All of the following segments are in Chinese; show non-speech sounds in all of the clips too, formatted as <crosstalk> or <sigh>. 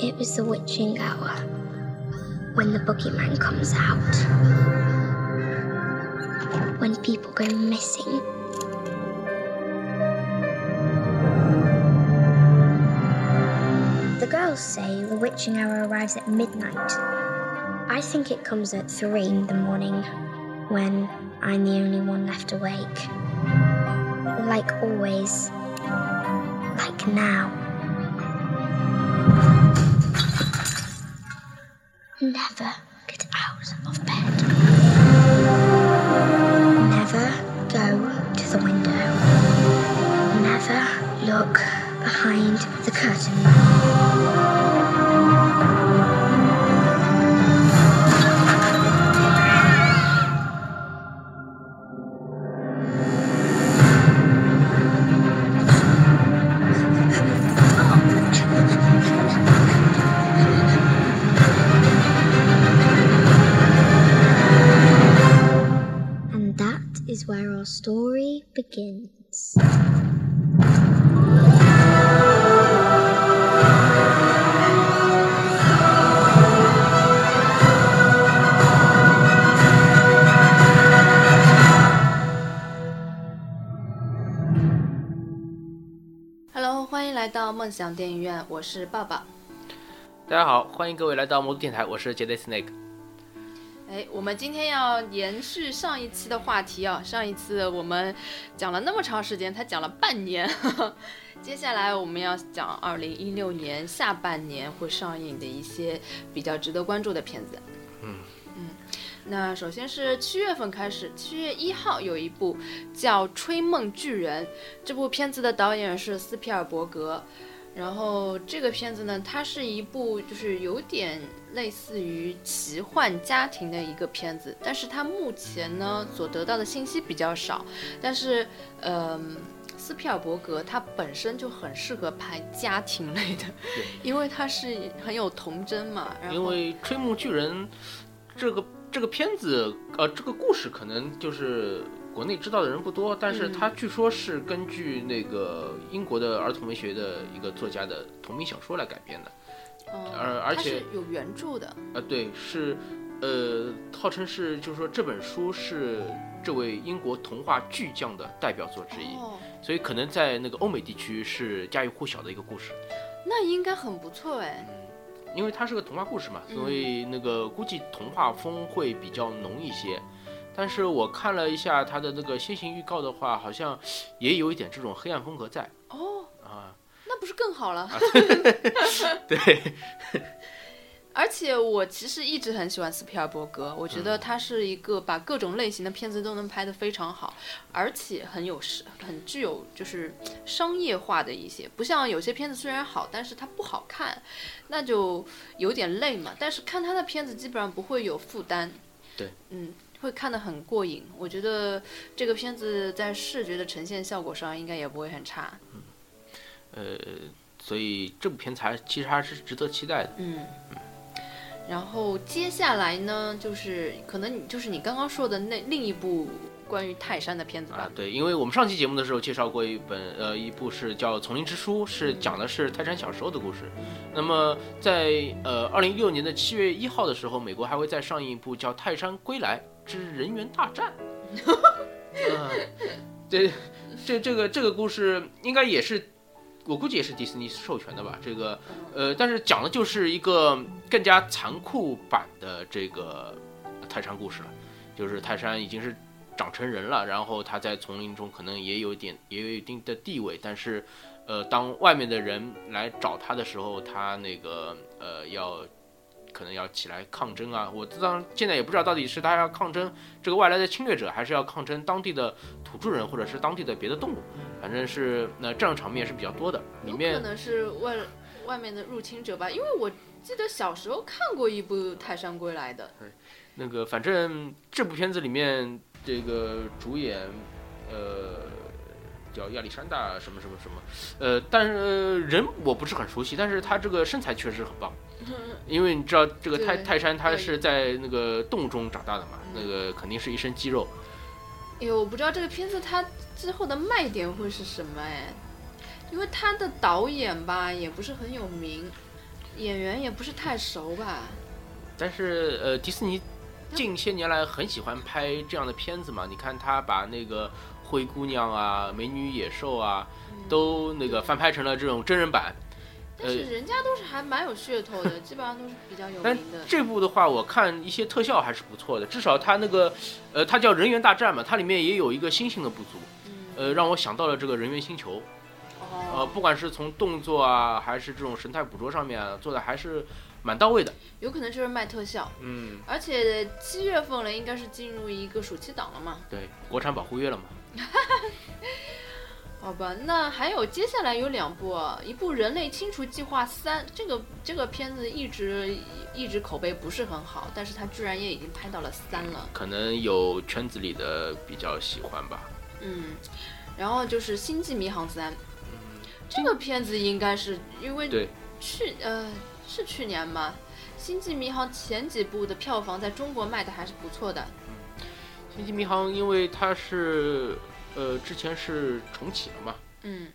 It was the witching hour when the boogeyman comes out. When people go missing. Say the witching hour arrives at midnight. I think it comes at three in the morning when I'm the only one left awake. Like always. Like now. 是抱抱。大家好，欢迎各位来到魔都电台，我是杰 y Snake。哎，我们今天要延续上一期的话题啊，上一次我们讲了那么长时间，才讲了半年，<laughs> 接下来我们要讲二零一六年下半年会上映的一些比较值得关注的片子。嗯嗯，那首先是七月份开始，七月一号有一部叫《吹梦巨人》，这部片子的导演是斯皮尔伯格。然后这个片子呢，它是一部就是有点类似于奇幻家庭的一个片子，但是它目前呢所得到的信息比较少。但是，嗯、斯皮尔伯格他本身就很适合拍家庭类的，因为他是很有童真嘛。然后因为《吹木巨人》这个这个片子，呃，这个故事可能就是国内知道的人不多，但是嗯它据说是根据那个英国的儿童文学的一个作家的同名小说来改编的。嗯而而且是有原著的，啊，对，是，呃，号称是，就是说这本书是这位英国童话巨匠的代表作之一，哦，所以可能在那个欧美地区是家喻户晓的一个故事。那应该很不错哎。因为它是个童话故事嘛，嗯所以那个估计童话风会比较浓一些。但是我看了一下它的那个先行预告的话，好像也有一点这种黑暗风格在哦，啊。那不是更好了？<laughs> <laughs> 对，而且我其实一直很喜欢斯皮尔伯格，我觉得他是一个把各种类型的片子都能拍得非常好，而且很有是很具有就是商业化的一些，不像有些片子虽然好，但是它不好看，那就有点累嘛。但是看他的片子基本上不会有负担，对，嗯，会看得很过瘾。我觉得这个片子在视觉的呈现效果上应该也不会很差，嗯呃，所以这部片子还其实还是值得期待的。嗯，然后接下来呢，就是可能你就是你刚刚说的那另一部关于泰山的片子吧啊，？对，因为我们上期节目的时候介绍过一本，呃，一部是叫《丛林之书》，是讲的是泰山小时候的故事。那么在呃二零一六年的七月一号的时候，美国还会再上映一部叫《泰山归来之人猿大战 <laughs>》。啊，这这这个这个故事应该也是，我估计也是迪士尼授权的吧？这个呃，但是讲的就是一个更加残酷版的这个泰山故事了，就是泰山已经是长成人了，然后他在丛林中可能也有点也有一定的地位，但是，呃，当外面的人来找他的时候，他那个呃要可能要起来抗争啊。我当然现在也不知道到底是他要抗争这个外来的侵略者，还是要抗争当地的土著人或者是当地的别的动物，反正是那这样场面是比较多的，里面可能是外外面的入侵者吧，因为我记得小时候看过一部《泰山归来》的，那个反正这部片子里面这个主演，呃，叫亚历山大什么什么什么，呃，但是、呃人我不是很熟悉，但是他这个身材确实很棒，<laughs> 因为你知道这个泰泰山他是在那个洞中长大的嘛，嗯那个肯定是一身肌肉。哎呦，我不知道这个片子它之后的卖点会是什么哎，因为他的导演吧也不是很有名，演员也不是太熟吧。但是呃，迪士尼近些年来很喜欢拍这样的片子嘛，你看他把那个灰姑娘啊、美女野兽啊，都那个翻拍成了这种真人版。但是人家都是还蛮有噱头的，基本上都是比较有名的。这部的话，我看一些特效还是不错的，至少它那个，呃，它叫人猿大战嘛，它里面也有一个星星的部族，嗯，呃，让我想到了这个人猿星球，呃，哦，不管是从动作啊，还是这种神态捕捉上面啊，做的还是蛮到位的。有可能就是卖特效，嗯，而且七月份了，应该是进入一个暑期档了嘛。对，国产保护月了嘛。<laughs> 好吧，那还有接下来有两部啊，一部《人类清除计划三》，这个这个片子一直一直口碑不是很好，但是它居然也已经拍到了三了，可能有圈子里的比较喜欢吧。嗯，然后就是《星际迷航三》，这个片子应该是因为对，去呃是去年吗？《星际迷航》前几部的票房在中国卖的还是不错的，星际迷航因为它是呃之前是重启了嘛，嗯。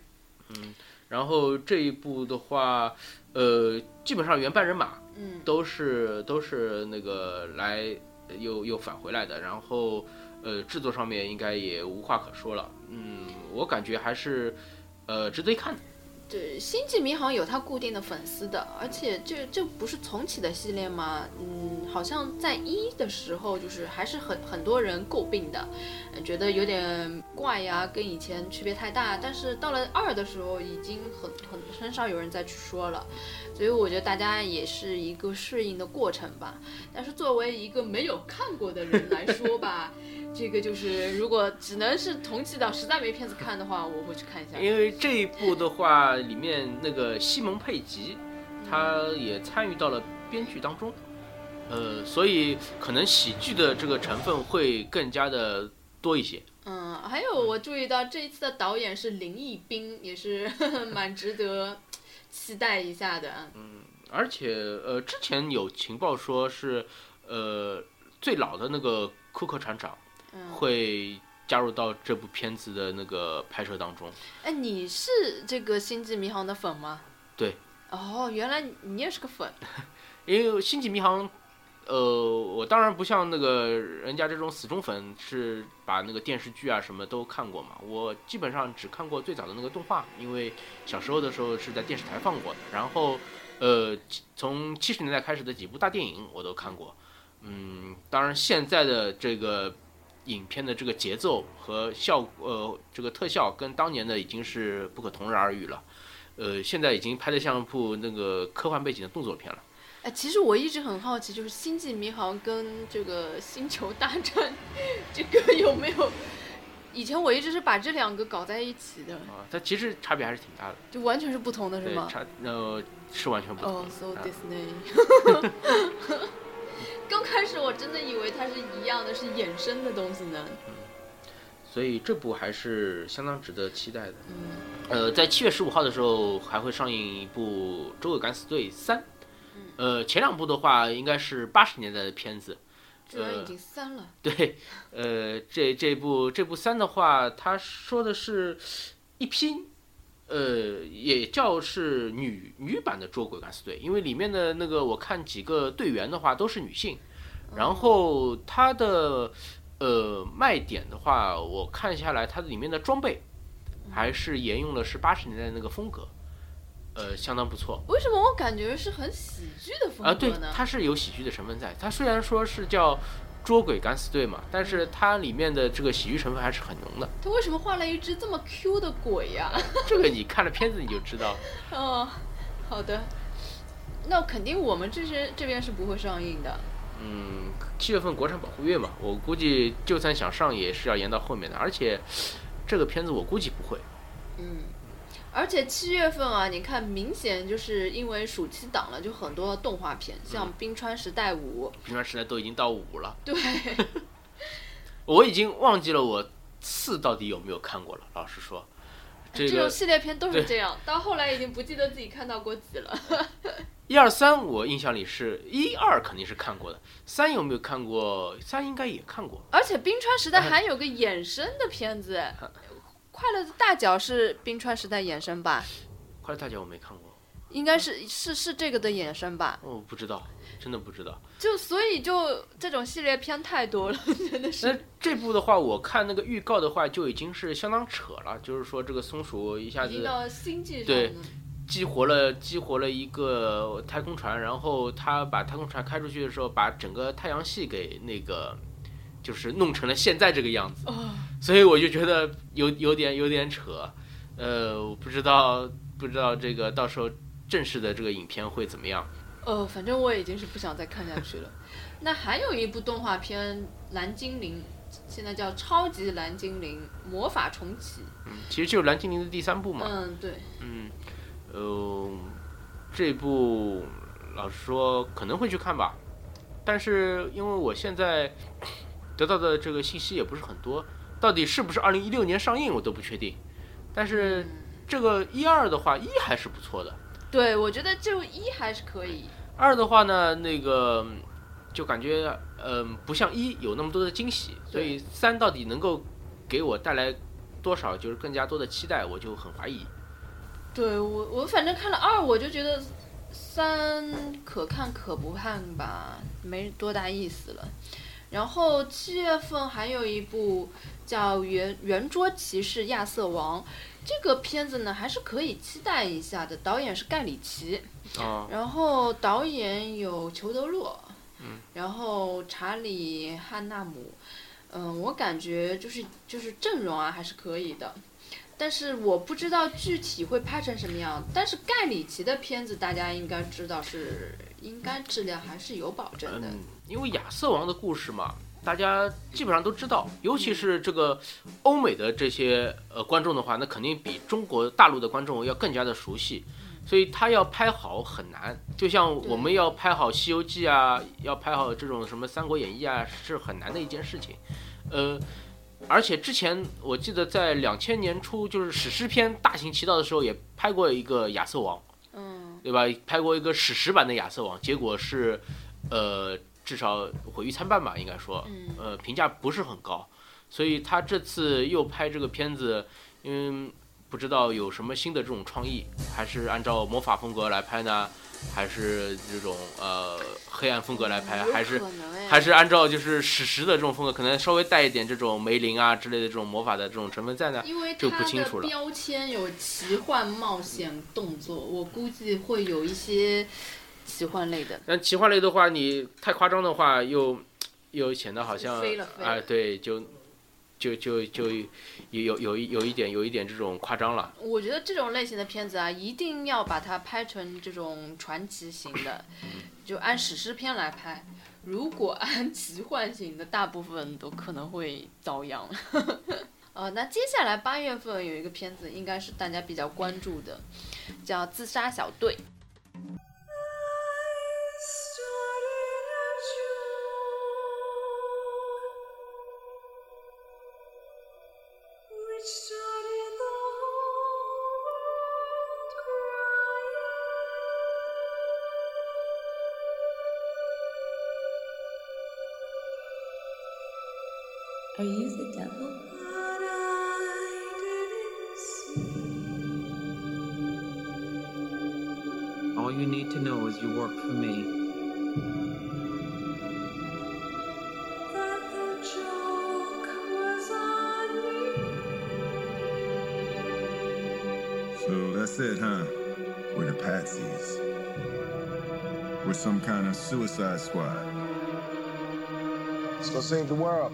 然后这一部的话，呃，基本上原班人马，嗯。都是都是那个来又又返回来的，然后呃制作上面应该也无话可说了，嗯，我感觉还是呃值得一看的。对，《星际迷航》有它固定的粉丝的，而且这这不是重启的系列吗？嗯，好像在一的时候就是还是很很多人诟病的，觉得有点怪呀，跟以前区别太大。但是到了二的时候，已经很很很少有人再去说了，所以我觉得大家也是一个适应的过程吧。但是作为一个没有看过的人来说吧。这个就是，如果只能是同期的，实在没片子看的话，我会去看一下。因为这一部的话，里面那个西蒙佩吉，他也参与到了编剧当中，呃，所以可能喜剧的这个成分会更加的多一些。嗯，还有我注意到这一次的导演是林毅斌，也是 <laughs> 蛮值得期待一下的。嗯而且呃，之前有情报说是呃最老的那个库克船长嗯，会加入到这部片子的那个拍摄当中。哎，你是这个《星际迷航》的粉吗？对。哦，原来你也是个粉。<laughs> 因为《星际迷航》，呃，我当然不像那个人家这种死忠粉，是把那个电视剧啊什么都看过嘛。我基本上只看过最早的那个动画，因为小时候的时候是在电视台放过的。然后，呃，从七十年代开始的几部大电影我都看过。嗯，当然现在的这个影片的这个节奏和效呃这个特效跟当年的已经是不可同日而语了。呃，现在已经拍的像一部那个科幻背景的动作片了。哎，其实我一直很好奇，就是《星际迷航》跟这个《星球大战》<laughs> 这个有没有？以前我一直是把这两个搞在一起的，啊，它其实差别还是挺大的，就完全是不同的，是，吗？差呃是完全不同。，so 啊 Disney。<laughs> <laughs> <laughs> 刚开始我真的以为它是一样的，是衍生的东西呢。嗯所以这部还是相当值得期待的。嗯，呃，在七月十五号的时候还会上映一部《周恶敢死队三》。呃，前两部的话应该是八十年代的片子。居然已经三了。对，呃，这这部这部三的话，他说的是一批，呃，也叫是女女版的《捉鬼敢死队》，因为里面的那个我看几个队员的话都是女性，然后它的呃卖点的话，我看下来它里面的装备还是沿用了是八十年代那个风格，呃，相当不错。为什么我感觉是很喜剧的风啊，对格呢？，它是有喜剧的成分在。它虽然说是叫捉鬼敢死队嘛，但是它里面的这个喜剧成分还是很浓的。他为什么画了一只这么 Q 的鬼呀、<laughs> 这个你看了片子你就知道。<laughs> 哦，好的。那肯定我们这些这边是不会上映的。嗯，七月份国产保护月嘛，我估计就算想上也是要延到后面的。而且这个片子我估计不会。嗯，而且七月份啊，你看明显就是因为暑期档了，就很多动画片，像《冰川时代五》冰川时代都已经到五了，对，我已经忘记了我四到底有没有看过了。老实说，这个这种系列片都是这样，到后来已经不记得自己看到过几了。<laughs> 一二三，我印象里是一二肯定是看过的，三有没有看过？三应该也看过。而且冰川时代还有个衍生的片子，嗯快乐的大脚》是冰川时代衍生吧？快乐大脚我没看过，应该是是是这个的衍生吧？我不知道，真的不知道。就所以就这种系列片太多了，<laughs> 真的是那是。这部的话，我看那个预告的话，就已经是相当扯了，就是说这个松鼠一下子对。激活了激活了一个太空船，然后他把太空船开出去的时候，把整个太阳系给那个就是弄成了现在这个样子，哦，所以我就觉得有有点有点扯，呃，我不知道不知道这个到时候正式的这个影片会怎么样。呃，反正我已经是不想再看下去了。<laughs> 那还有一部动画片《蓝精灵》，现在叫《超级蓝精灵魔法重启》。嗯，其实就是蓝精灵的第三部嘛，嗯，对。嗯，呃，这部老实说可能会去看吧，但是因为我现在得到的这个信息也不是很多，到底是不是二零一六年上映我都不确定。但是这个一二的话，一还是不错的，对，我觉得就一还是可以。二的话呢，那个就感觉嗯、不像一有那么多的惊喜，所以三到底能够给我带来多少就是更加多的期待，我就很怀疑。对我，我反正看了二，我就觉得三可看可不看吧，没多大意思了。然后七月份还有一部叫《圆圆桌骑士亚瑟王》，这个片子呢还是可以期待一下的。导演是盖里奇，啊、然后导演有裘德洛，然后查理汉纳姆，嗯，我感觉就是就是阵容啊还是可以的，但是我不知道具体会拍成什么样。但是盖里奇的片子大家应该知道是应该质量还是有保证的。嗯，因为亚瑟王的故事嘛，大家基本上都知道，尤其是这个欧美的这些呃观众的话，那肯定比中国大陆的观众要更加的熟悉，所以他要拍好很难。就像我们要拍好《西游记》啊，要拍好这种什么《三国演义》啊，是很难的一件事情。呃，而且之前我记得在两千年初，就是史诗片大行其道的时候，也拍过一个亚瑟王。嗯，对吧？拍过一个史诗版的亚瑟王，结果是，呃，至少毁誉参半吧，应该说，嗯。呃，评价不是很高。所以他这次又拍这个片子，嗯，不知道有什么新的这种创意，还是按照魔法风格来拍呢，还是这种呃黑暗风格来拍，还是还是按照就是史实的这种风格，可能稍微带一点这种梅林啊之类的这种魔法的这种成分在呢？就不清楚了。标签有奇幻冒险动作，我估计会有一些奇幻类的。但奇幻类的话，你太夸张的话，又又显得好像飞了飞了哎，对，就就就就有有有一有一点有一点这种夸张了。我觉得这种类型的片子啊，一定要把它拍成这种传奇型的，就按史诗片来拍。如果按奇幻型的，大部分都可能会遭殃。<laughs> 呃，那接下来八月份有一个片子，应该是大家比较关注的，叫《自杀小队》。Are you the devil? But I didn't see All you need to know is you work for me. that the joke was on me. So that's it, huh? We're the patsies. We're some kind of suicide squad. Let's go save the world.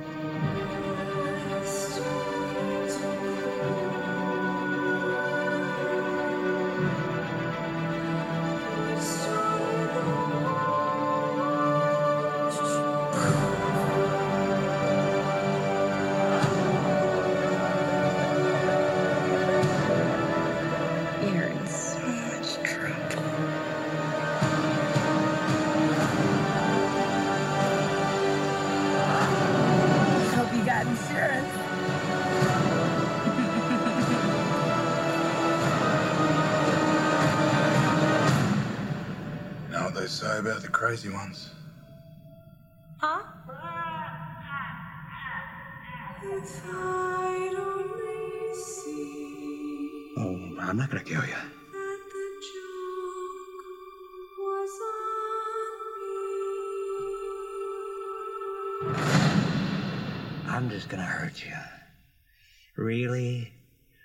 About the crazy ones. Huh? If I'd only see Oh, I'm not gonna kill you. that the joke was on me. I'm just gonna hurt you. Really,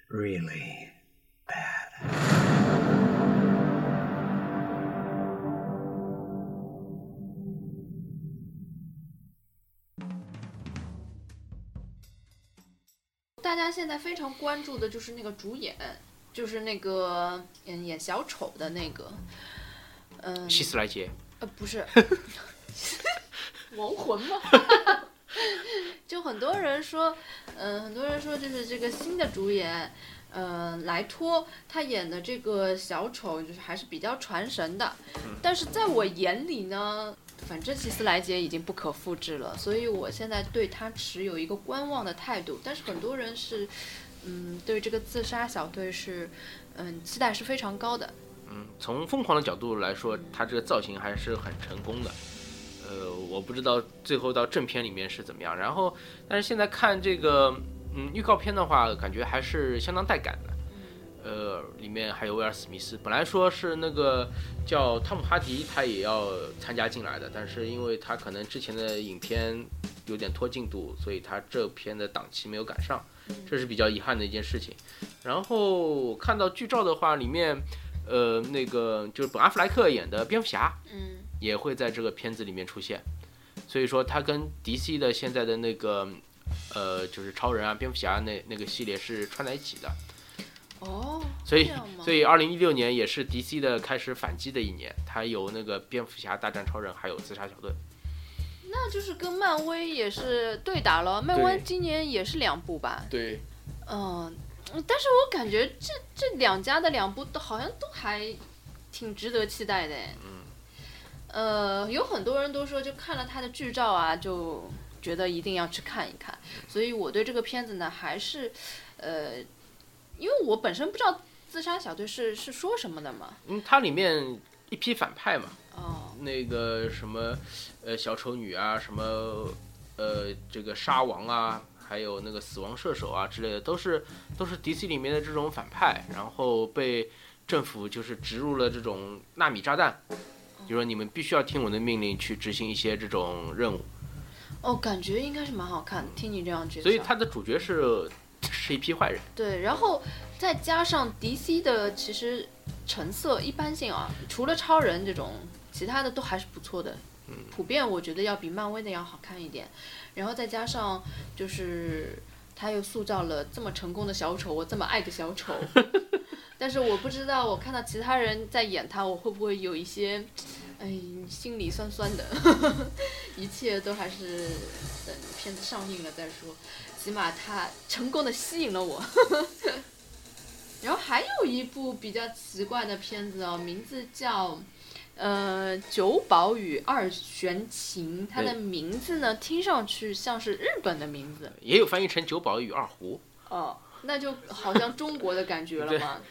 really bad. 大家现在非常关注的就是那个主演，就是那个嗯演小丑的那个，嗯，希斯莱杰，呃不是，<laughs> 亡魂吗？<laughs> 就很多人说，嗯、很多人说就是这个新的主演，呃，莱托他演的这个小丑就是还是比较传神的，但是在我眼里呢。反正希斯莱杰已经不可复制了，所以我现在对他持有一个观望的态度。但是很多人是，嗯，对这个自杀小队是，嗯，期待是非常高的。嗯，从疯狂的角度来说，他这个造型还是很成功的。呃，我不知道最后到正片里面是怎么样。然后，但是现在看这个嗯预告片的话，感觉还是相当带感的。呃，里面还有威尔史密斯，本来说是那个叫汤姆哈迪，他也要参加进来的，但是因为他可能之前的影片有点拖进度，所以他这片的档期没有赶上，这是比较遗憾的一件事情。然后看到剧照的话，里面呃那个就是本阿弗莱克演的蝙蝠侠嗯也会在这个片子里面出现，所以说他跟 DC 的现在的那个呃就是超人啊、蝙蝠侠那那个系列是串在一起的。哦，所以所以二零一六年也是 DC 的开始反击的一年，它有那个蝙蝠侠大战超人，还有自杀小队。那就是跟漫威也是对打了。漫威今年也是两部吧？对，嗯，但是我感觉这这两家的两部都好像都还挺值得期待的。嗯。呃，有很多人都说，就看了他的剧照啊，就觉得一定要去看一看。所以我对这个片子呢，还是呃，因为我本身不知道自杀小队是是说什么的嘛。嗯，它里面一批反派嘛，哦，那个什么呃小丑女啊，什么呃这个沙王啊，还有那个死亡射手啊之类的，都是都是 DC 里面的这种反派，然后被政府就是植入了这种纳米炸弹，就说你们必须要听我的命令去执行一些这种任务，哦，感觉应该是蛮好看的。听你这样介绍，所以它的主角是是一批坏人。对，然后再加上 DC 的其实成色一般性啊，除了超人这种，其他的都还是不错的。嗯普遍我觉得要比漫威的要好看一点。然后再加上就是他又塑造了这么成功的小丑，我这么爱的小丑。<laughs> 但是我不知道，我看到其他人在演他，我会不会有一些，哎，心里酸酸的。<laughs> 一切都还是等片子上映了再说。起码他成功的吸引了我。<laughs> 然后还有一部比较奇怪的片子哦，名字叫呃《九保与二玄琴》，它的名字呢听上去像是日本的名字也有翻译成九保与二胡，哦，那就好像中国的感觉了 <laughs> 嘛。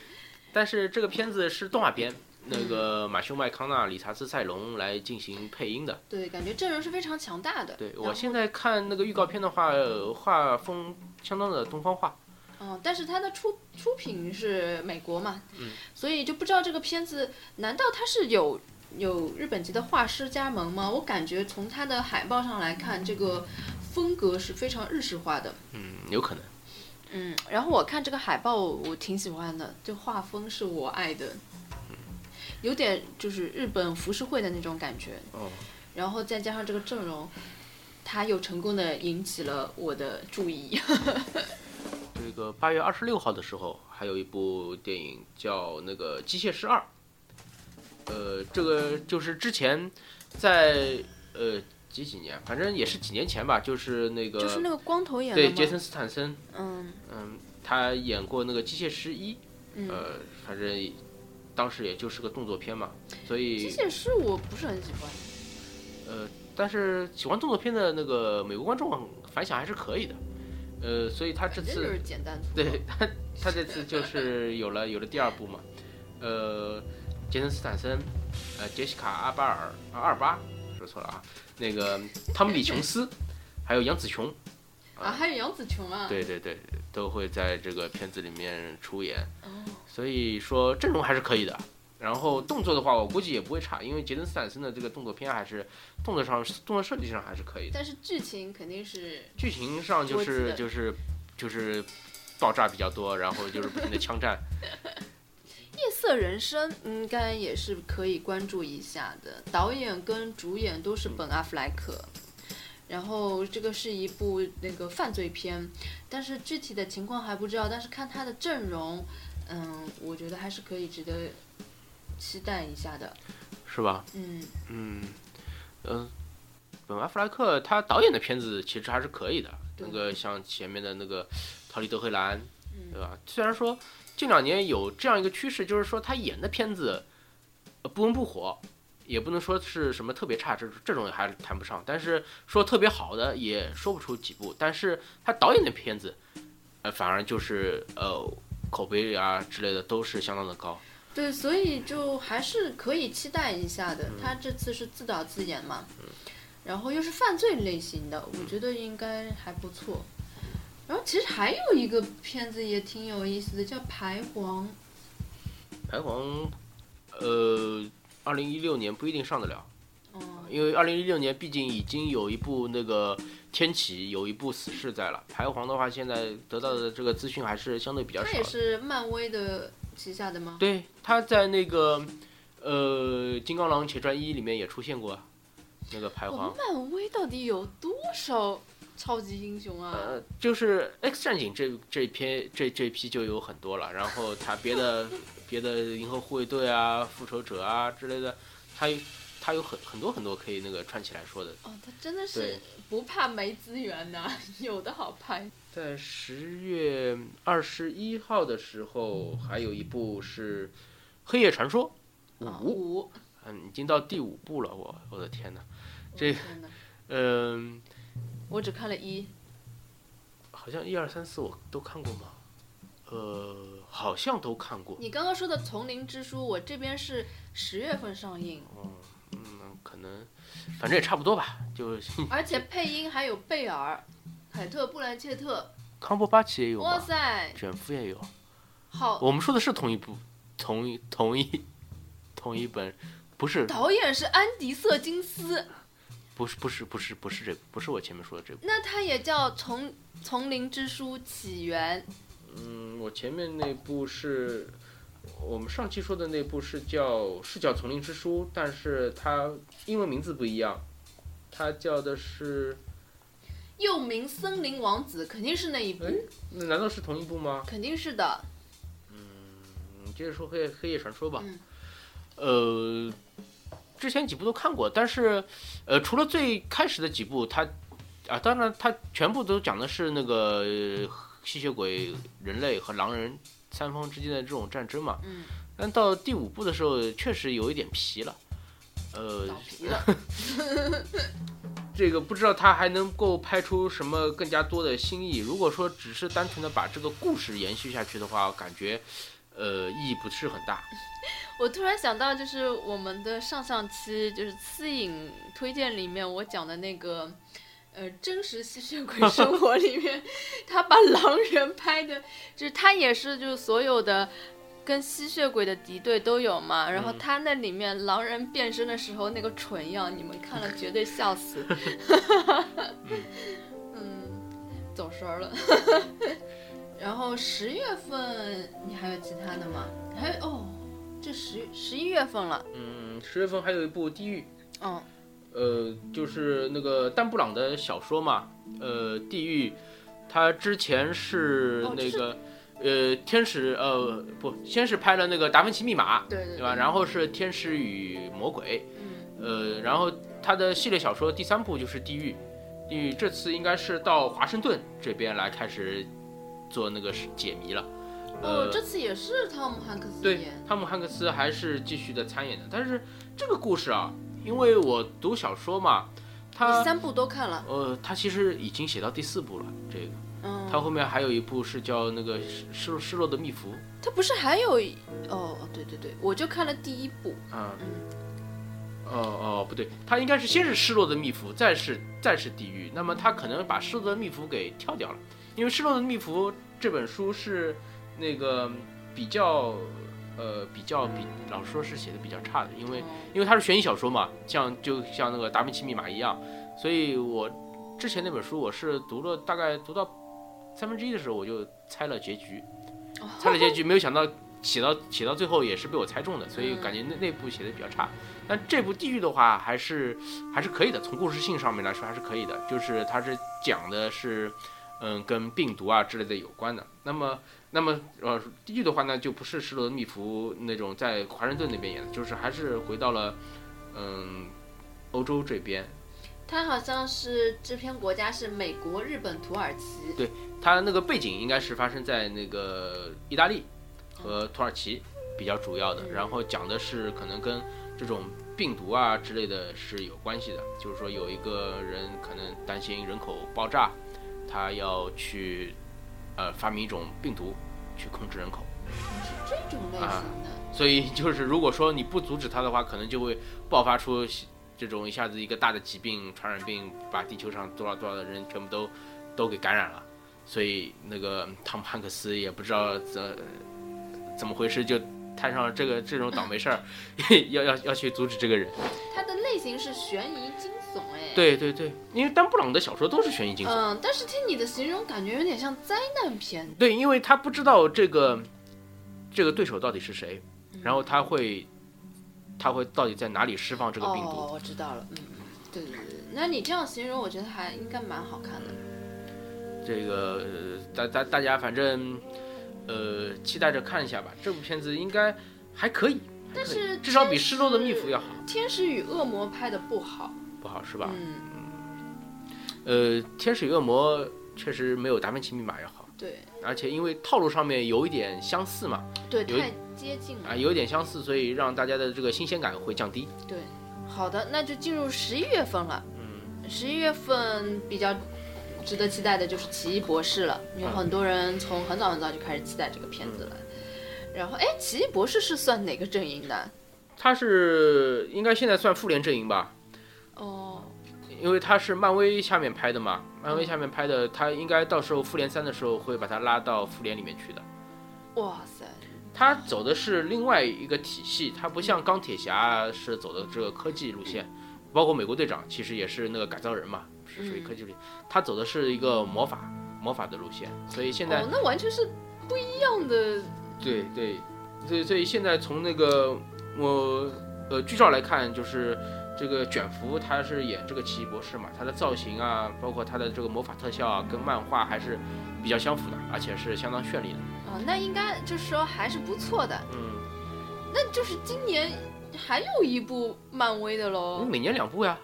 但是这个片子是动画片，那个马修麦康纳、理查兹塞隆来进行配音的。对，感觉阵容是非常强大的。对我现在看那个预告片的话，呃画风相当的东方化。嗯，但是它的出出品是美国嘛，嗯所以就不知道这个片子难道它是有有日本籍的画师加盟吗？我感觉从它的海报上来看，这个风格是非常日式化的。嗯，有可能。嗯，然后我看这个海报，我挺喜欢的，就画风是我爱的，有点就是日本浮世绘的那种感觉。哦，然后再加上这个阵容，他又成功的引起了我的注意。这个八月二十六号的时候，还有一部电影叫那个《机械师二》。呃，这个就是之前在呃几几年，反正也是几年前吧，就是那个就是那个光头演的？对杰森斯坦森，嗯嗯，他演过那个《机械师一》，嗯。呃，反正当时也就是个动作片嘛，所以机械师我不是很喜欢。呃，但是喜欢动作片的那个美国观众反响还是可以的，呃，所以他这次就是简单粗。对他，他这次就是有了有了第二部嘛，呃，杰森斯坦森呃，杰西卡·阿巴尔啊，二八，说错了啊，那个汤米·李·琼斯，还有杨紫琼，啊，还有杨紫琼啊。对对对，都会在这个片子里面出演，哦，所以说阵容还是可以的。然后动作的话，我估计也不会差，因为杰森斯坦森的这个动作片还是动作上、动作设计上还是可以的。但是剧情肯定是剧情上就是就是就是爆炸比较多，然后就是不停的枪战。<laughs> 夜色人生应该也是可以关注一下的，导演跟主演都是本阿弗莱克。然后这个是一部那个犯罪片，但是具体的情况还不知道。但是看他的阵容，嗯，我觉得还是可以值得期待一下的。是吧？嗯，嗯，呃，本阿弗莱克他导演的片子其实还是可以的，那个像前面的那个《逃离德黑兰》，嗯对吧？虽然说近两年有这样一个趋势，就是说他演的片子呃不温不火，也不能说是什么特别差，这这种还是谈不上。但是说特别好的也说不出几部，但是他导演的片子，呃，反而就是呃口碑啊之类的都是相当的高。对，所以就还是可以期待一下的。嗯他这次是自导自演嘛，然后又是犯罪类型的，我觉得应该还不错。然后其实还有一个片子也挺有意思的，叫《排皇》。排皇，呃，二零一六年不一定上得了。哦，因为二零一六年毕竟已经有一部那个天启，有一部死侍在了。排皇的话，现在得到的这个资讯还是相对比较少它也。是漫威的旗下的吗？对，他在那个呃《金刚狼前传一》里面也出现过，那个排我皇。漫威到底有多少超级英雄啊？呃，就是 X 战警这这一篇这这一批就有很多了，然后他别的别的银河护卫队啊、复仇者啊之类的，他有他有很很多很多可以那个串起来说的。哦，他真的是不怕没资源呐、<laughs> 有的好拍。在十月二十一号的时候，还有一部是《黑夜传说五啊》，五，嗯，已经到第五部了，我我的天呐，这嗯，我只看了一，好像一二三四我都看过吗？呃，好像都看过，你刚刚说的《丛林之书》，我这边是十月份上映，嗯，可能反正也差不多吧，就 <laughs> 而且配音还有贝尔、凯特·布兰切特，康伯巴奇也有哇？塞，卷福也有，好，我们说的是同一部，同一同一同一本，不是导演是安迪·瑟金斯，不是不是不是不是这部，不是我前面说的这部。那它也叫《丛丛林之书起源》，嗯，我前面那部是我们上期说的那部是叫是叫《丛林之书》，但是它英文名字不一样，它叫的是，又名《森林王子》，肯定是那一部哎，那难道是同一部吗？肯定是的。嗯接着说黑黑夜传说吧。嗯呃，之前几部都看过，但是呃，除了最开始的几部，它啊，当然它全部都讲的是那个呃吸血鬼、人类和狼人三方之间的这种战争嘛。嗯，但到第五部的时候，确实有一点皮了。呃倒，皮了。<laughs> 这个不知道他还能够拍出什么更加多的新意。如果说只是单纯的把这个故事延续下去的话，感觉呃意义不是很大。<laughs> 我突然想到，就是我们的上上期就是私影推荐里面我讲的那个，呃，真实吸血鬼生 <laughs> 活里面，他把狼人拍的，就是他也是就是所有的跟吸血鬼的敌对都有嘛，然后嗯他那里面狼人变身的时候那个蠢样，你们看了绝对笑死。<laughs> 嗯，走神儿了。<laughs> 然后十月份你还有其他的吗？还有哦，这十十一月份了，嗯，十月份还有一部《地狱》，嗯，呃，就是那个丹布朗的小说嘛，呃，《地狱》，他之前是那个。呃，天使呃不，先是拍了那个《达芬奇密码》，对对对吧？然后是《天使与魔鬼》，嗯，呃，然后他的系列小说第三部就是《地狱》，地狱这次应该是到华盛顿这边来开始做那个解谜了。哦呃，，这次也是汤姆汉克斯对演，，汤姆汉克斯还是继续的参演的，但是这个故事啊，因为我读小说嘛，他三部都看了，呃，他其实已经写到第四部了，这个嗯，他后面还有一部是叫那个失失失落的密符他不是还有一哦哦对对对，我就看了第一部，啊，嗯，哦哦，不对，他应该是先是失落的蜜伏，再是再是地狱。那么他可能把失落的蜜伏给跳掉了，因为失落的蜜伏这本书是那个比较呃比较比老实说是写的比较差的，因为因为它是悬疑小说嘛，像就像那个达芬奇密码一样，所以我之前那本书我是读了大概读到三分之一的时候我就猜了结局，猜了结局，没有想到写到写到最后也是被我猜中的，所以感觉那那部写的比较差。但这部《地狱》的话，还是还是可以的，从故事性上面来说还是可以的，就是它是讲的是，嗯，跟病毒啊之类的有关的。那么，那么呃，《地狱》的话呢，就不是施罗德密夫那种在华盛顿那边演的，就是还是回到了，嗯，欧洲这边。它好像是制片国家是美国、日本、土耳其。对，它那个背景应该是发生在那个意大利和土耳其比较主要的，然后讲的是可能跟这种病毒啊之类的是有关系的，就是说有一个人可能担心人口爆炸，他要去呃发明一种病毒去控制人口，是这种类型的。所以就是如果说你不阻止他的话，可能就会爆发出这种一下子一个大的疾病、传染病，把地球上多少多少的人全部都都给感染了。所以那个汤姆汉克斯也不知道怎怎么回事就。摊上了这个这种倒霉事儿，<laughs> 要要要去阻止这个人。它的类型是悬疑惊悚，哎。对对对，因为丹布朗的小说都是悬疑惊悚。嗯，但是听你的形容，感觉有点像灾难片。对，因为他不知道这个这个对手到底是谁，然后他会他会到底在哪里释放这个病毒。哦，我知道了，嗯嗯，对对对。那你这样形容，我觉得还应该蛮好看的。这个大大大家反正。呃，期待着看一下吧。这部片子应该还可以，但是至少比《失落的蜜伏》要好。《天使与恶魔》拍的不好，不好是吧？嗯。呃，《天使与恶魔》确实没有《达芬奇密码》要好。对。而且因为套路上面有一点相似嘛。对，太接近了。啊，有一点相似，所以让大家的这个新鲜感会降低。对。好的，那就进入十一月份了。嗯。十一月份比较。值得期待的就是《奇异博士》了，有很多人从很早很早就开始期待这个片子了。然后，哎，《奇异博士》是算哪个阵营的？他是应该现在算复联阵营吧？哦，因为他是漫威下面拍的嘛，漫威下面拍的，他应该到时候复联三的时候会把他拉到复联里面去的。哇塞！他走的是另外一个体系，他不像钢铁侠是走的这个科技路线，包括美国队长其实也是那个改造人嘛。是属于科技路线，他走的是一个魔法魔法的路线，所以现在哦，那完全是不一样的。对对，所以所以现在从那个我呃剧照来看，就是这个卷福他是演这个奇异博士嘛，他的造型啊，包括他的这个魔法特效啊，跟漫画还是比较相符的，而且是相当绚丽的。哦，那应该就是说还是不错的。嗯，那就是今年还有一部漫威的喽。每年两部呀。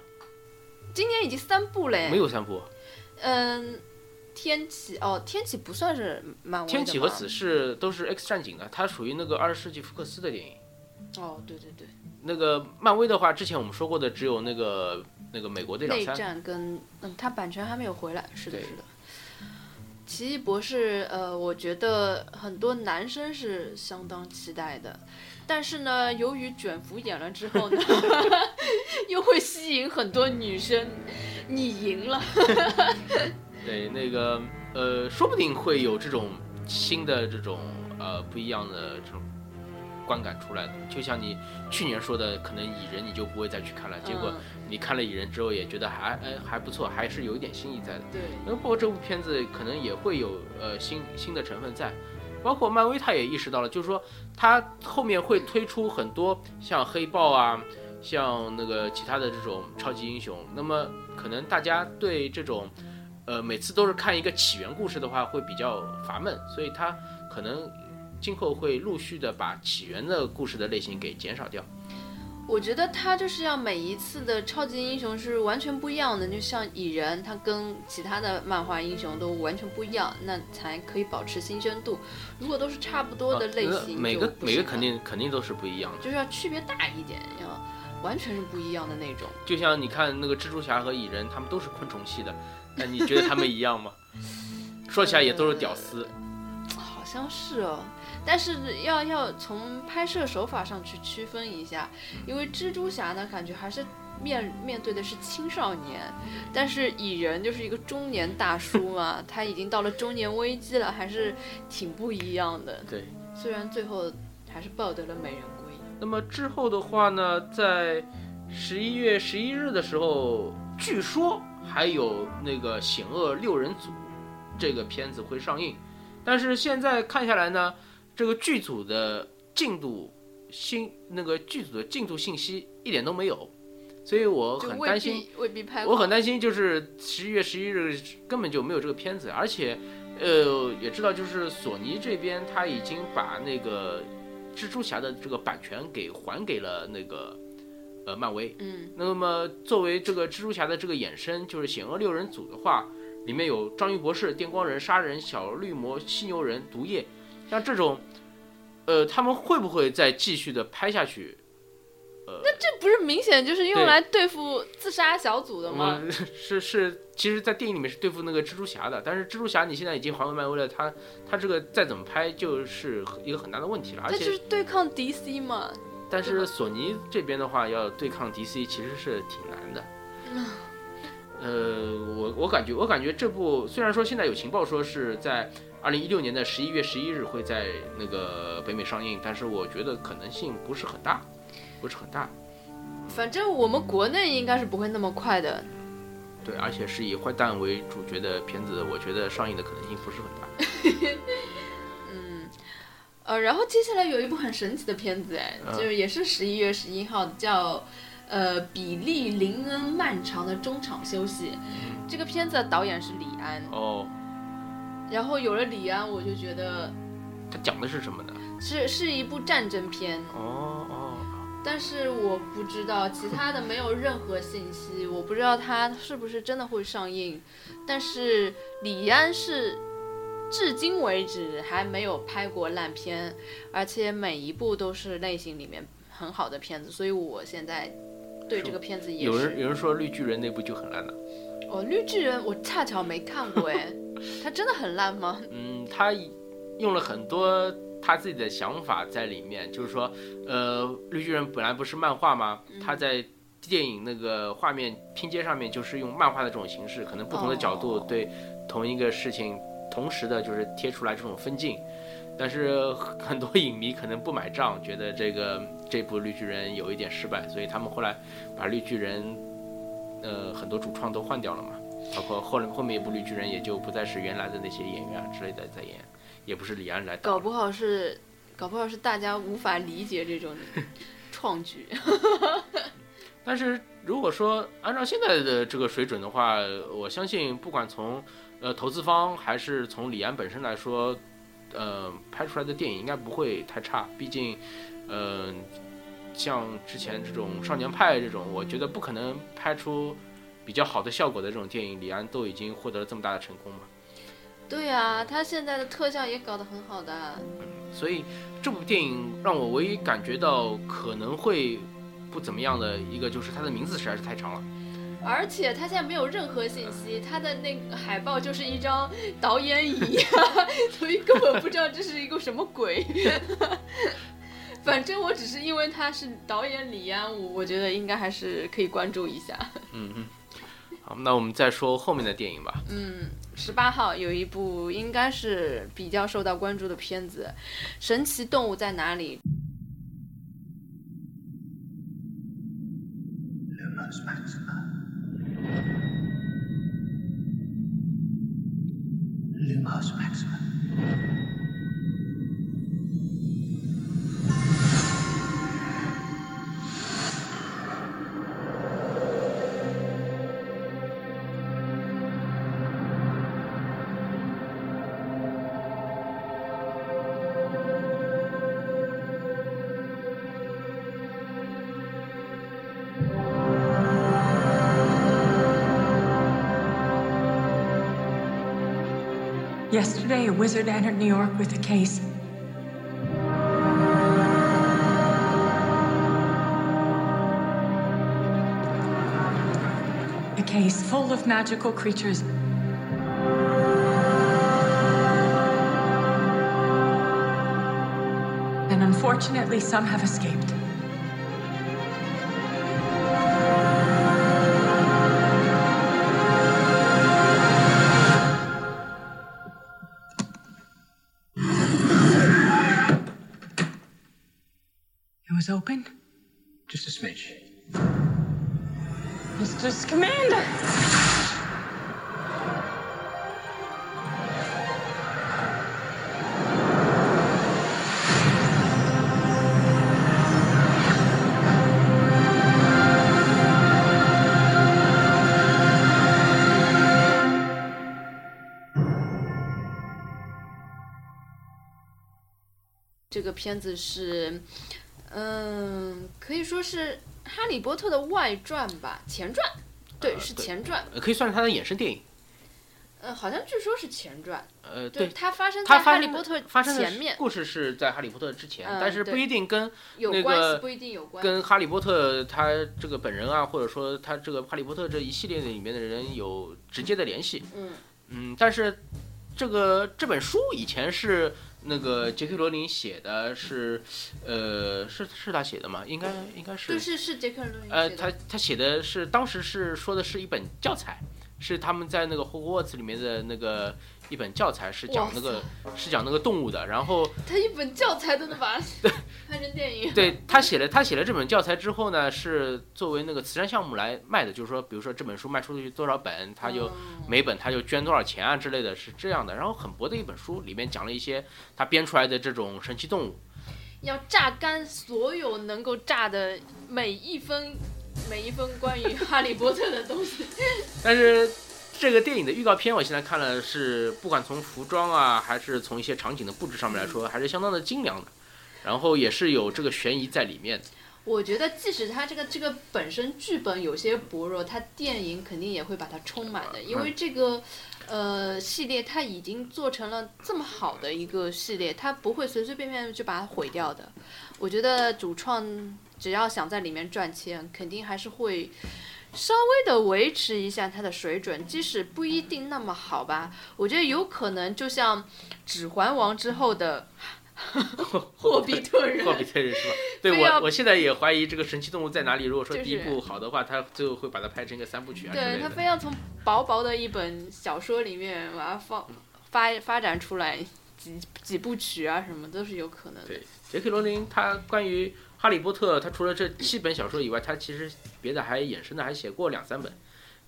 今年已经三部嘞，没有三部。嗯，天启哦，天启不算是漫威天启和死侍都是 X 战警的，它属于那个二十世纪福克斯的电影。哦，对对对。那个漫威的话，之前我们说过的只有那个那个美国队长三。内战跟嗯，它版权还没有回来。是的，是的。奇异博士，呃，我觉得很多男生是相当期待的。但是呢，由于卷福演了之后呢，<laughs> 又会吸引很多女生。你赢了。<laughs> 对，那个呃，说不定会有这种新的这种呃不一样的这种观感出来的。就像你去年说的，可能蚁人你就不会再去看了，结果你看了蚁人之后也觉得还哎还不错，还是有一点新意在的。对。那包括这部片子可能也会有呃新新的成分在。包括漫威，他也意识到了，就是说，他后面会推出很多像黑豹啊，像那个其他的这种超级英雄。那么，可能大家对这种，呃，每次都是看一个起源故事的话，会比较乏闷，所以他可能今后会陆续的把起源的故事的类型给减少掉。我觉得他就是要每一次的超级英雄是完全不一样的，就像蚁人，他跟其他的漫画英雄都完全不一样，那才可以保持新鲜度。如果都是差不多的类型，每个每个肯定肯定都是不一样的，就是要区别大一点，要完全是不一样的那种。就像你看那个蜘蛛侠和蚁人，他们都是昆虫系的，那你觉得他们一样吗？<laughs> 说起来也都是屌丝。好像是哦，但是要要从拍摄手法上去区分一下，因为蜘蛛侠呢，感觉还是面面对的是青少年，但是蚁人就是一个中年大叔嘛，<laughs> 他已经到了中年危机了，还是挺不一样的。对，虽然最后还是抱得了美人归。那么之后的话呢，在十一月十一日的时候，据说还有那个《险恶六人组》这个片子会上映，但是现在看下来呢，这个剧组的进度新那个剧组的进度信息一点都没有，所以我很担心。必未必拍。我很担心，就是十一月十一日根本就没有这个片子，而且，呃，也知道就是索尼这边他已经把那个蜘蛛侠的这个版权给还给了那个呃漫威。嗯，那么作为这个蜘蛛侠的这个衍生，就是险恶六人组的话，里面有章鱼博士、电光人、杀人、小绿魔、犀牛人、毒液，像这种，呃，他们会不会再继续的拍下去？那这不是明显就是用来对付自杀小组的吗？嗯，是是，其实，在电影里面是对付那个蜘蛛侠的，但是蜘蛛侠你现在已经还给漫威了，他他这个再怎么拍就是一个很大的问题了，而这就且是对抗 DC 嘛。但是索尼这边的话要对抗 DC 其实是挺难的。呃，我我感觉我感觉这部虽然说现在有情报说是在二零一六年的十一月十一日会在那个北美上映，但是我觉得可能性不是很大，不是很大。反正我们国内应该是不会那么快的。对，而且是以坏蛋为主角的片子，我觉得上映的可能性不是很大。<laughs> 嗯，呃，然后接下来有一部很神奇的片子，哎，嗯就是也是十一月十一号，叫呃比利林恩漫长的中场休息。这个片子的导演是李安，哦，然后有了李安，我就觉得他讲的是什么呢？是是一部战争片，哦哦，但是我不知道其他的没有任何信息，我不知道它是不是真的会上映。但是李安是至今为止还没有拍过烂片，而且每一部都是类型里面很好的片子，所以我现在对这个片子也有人有。人说绿巨人那部就很烂的，哦，绿巨人我恰巧没看过哎，他真的很烂吗？嗯，他用了很多他自己的想法在里面，就是说，呃，绿巨人本来不是漫画吗？他在电影那个画面拼接上面就是用漫画的这种形式，可能不同的角度哦对同一个事情同时的就是贴出来这种分镜。但是很多影迷可能不买账，觉得这个这部绿巨人有一点失败，所以他们后来把绿巨人，呃，很多主创都换掉了嘛，包括后来后面一部绿巨人也就不再是原来的那些演员啊之类的在演，也不是李安来。搞不好是，搞不好是大家无法理解这种创举。<laughs> 但是如果说按照现在的这个水准的话，我相信不管从呃投资方还是从李安本身来说，呃拍出来的电影应该不会太差。毕竟，呃，像之前这种少年派这种，我觉得不可能拍出比较好的效果的这种电影，李安都已经获得了这么大的成功嘛。对啊，他现在的特效也搞得很好的。所以这部电影让我唯一感觉到可能会不怎么样的一个，就是它的名字实在是太长了。而且他现在没有任何信息，他的那个海报就是一张导演椅啊，<laughs> 所以根本不知道这是一个什么鬼。<laughs> 反正我只是因为他是导演李安，我我觉得应该还是可以关注一下。<laughs> 嗯嗯。好，那我们再说后面的电影吧。嗯，十八号有一部应该是比较受到关注的片子，《神奇动物在哪里》。House Maximum. Yesterday, a wizard entered New York with a case. A case full of magical creatures. And unfortunately, some have escaped. Open? Just a smidge. Mr. Scamander! “这个片子是，嗯，可以说是《哈利波特》的外传吧，前传，对，是前传，呃可以算是他的衍生电影。呃，好像据说是前传，呃，对，对，它发生在《哈利波特发》生的前面，故事是在《哈利波特》之前，嗯但是不一定跟有那个关系不一定有关跟哈利波特他这个本人啊，或者说他这个哈利波特这一系列里面的人有直接的联系。嗯嗯，但是这个这本书以前是那个杰克罗琳写的是，呃，是是他写的吗？应该应该是。就，是是杰克罗琳呃，他他写的是当时是说的是一本教材，是他们在那个霍格沃茨里面的那个一本教材，是讲那个是讲那个动物的。然后他一本教材都能把它 <laughs> 拍成电影，对他写了他写了这本教材之后呢，是作为那个慈善项目来卖的，就是说，比如说这本书卖出去多少本，他就每本他就捐多少钱啊之类的，是这样的。然后很薄的一本书，里面讲了一些他编出来的这种神奇动物。要榨干所有能够榨的每一分每一分关于哈利波特的东西。<laughs> <laughs> 但是这个电影的预告片，我现在看了是，不管从服装啊，还是从一些场景的布置上面来说，还是相当的精良的。然后也是有这个悬疑在里面的。我觉得即使它这个这个本身剧本有些薄弱，它电影肯定也会把它充满的，因为这个。呃，系列它已经做成了这么好的一个系列，它不会随随便便就把它毁掉的。我觉得主创只要想在里面赚钱，肯定还是会稍微的维持一下它的水准，即使不一定那么好吧。我觉得有可能就像《指环王》之后的 <laughs> 霍比特人，霍比特人是吧？<laughs> 对我，我现在也怀疑这个神奇动物在哪里。如果说第一部好的话，他最后会把它拍成一个三部曲啊。对他非要从薄薄的一本小说里面把它放发发展出来几几部曲啊，什么都是有可能的。对，杰克罗琳他关于哈利波特，他除了这七本小说以外，他其实别的还衍生的还写过两三本。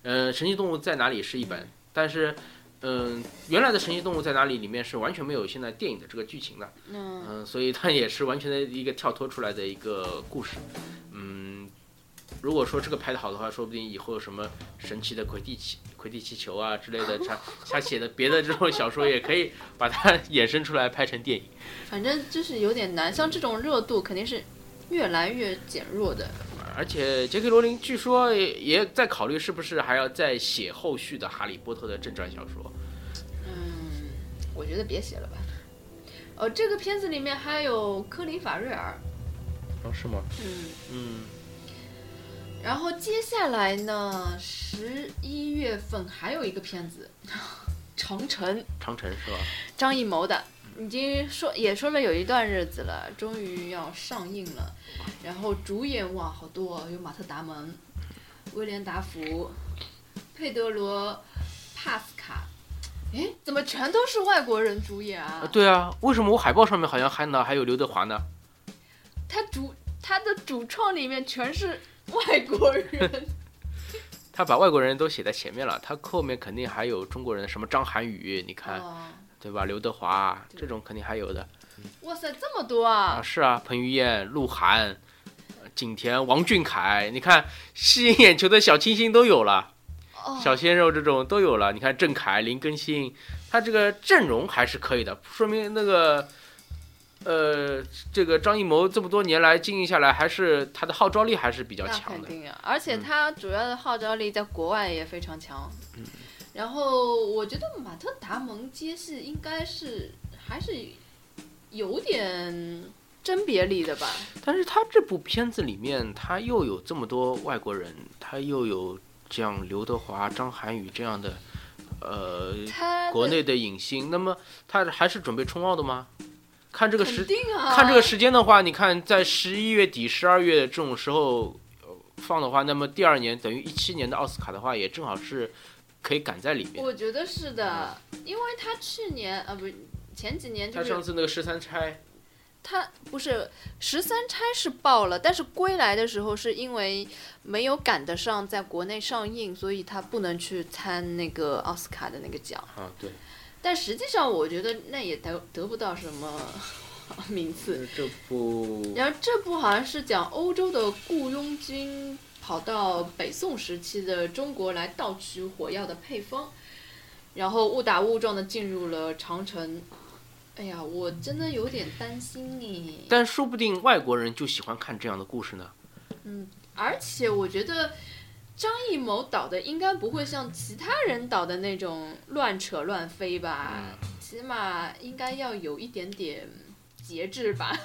呃，神奇动物在哪里是一本，但是，嗯、原来的神奇动物在哪里里面是完全没有现在电影的这个剧情的。嗯嗯、所以它也是完全的一个跳脱出来的一个故事。嗯，如果说这个拍的好的话，说不定以后有什么神奇的魁地奇、魁地奇球啊之类的，他 <laughs> 他写的别的这种小说也可以把它 <laughs> 衍生出来拍成电影。反正就是有点难，像这种热度肯定是越来越减弱的。而且杰克罗琳据说也也在考虑是不是还要再写后续的《哈利波特》的正传小说。嗯，我觉得别写了吧。哦，这个片子里面还有科林法瑞尔，哦，是吗？嗯，嗯，然后接下来呢，十一月份还有一个片子，《长城》，长城是吧？张艺谋的，已经说也说了有一段日子了，终于要上映了。然后主演哇好多、哦，有马特·达蒙、威廉·达福、佩德罗·帕斯卡。哎，怎么全都是外国人主演啊啊，？对啊，为什么我海报上面好像看到还有刘德华呢？他主他的主创里面全是外国人。<laughs> 他把外国人都写在前面了，他后面肯定还有中国人，什么张涵予，你看，哦，对吧？刘德华这种肯定还有的哇塞，这么多啊。啊！是啊，彭于晏、鹿晗、呃景甜、王俊凯，你看吸引眼球的小清新都有了。哦，小鲜肉这种都有了。你看郑恺、林更新，他这个阵容还是可以的，说明那个，呃，这个张艺谋这么多年来经营下来，还是他的号召力还是比较强的。肯定啊，而且嗯他主要的号召力在国外也非常强。嗯然后我觉得马特·达蒙接戏应该是还是有点甄别力的吧。但是他这部片子里面，他又有这么多外国人，他又有像刘德华、张涵予这样的，呃，国内的影星，那么他还是准备冲奥的吗？看这个时啊，看这个时间的话，你看在十一月底、十二月这种时候呃放的话，那么第二年等于一七年的奥斯卡的话，也正好是可以赶在里面。我觉得是的，因为他去年啊不是前几年就是他上次那个十三钗，他不是十三钗是爆了，但是归来的时候是因为没有赶得上在国内上映，所以他不能去参那个奥斯卡的那个奖。啊，对，但实际上我觉得那也得得不到什么名次。这部然后这部好像是讲欧洲的雇佣军跑到北宋时期的中国来盗取火药的配方，然后误打误撞的进入了长城。哎呀，我真的有点担心你。但说不定外国人就喜欢看这样的故事呢。嗯而且我觉得张艺谋导的应该不会像其他人导的那种乱扯乱飞吧，起码应该要有一点点节制吧。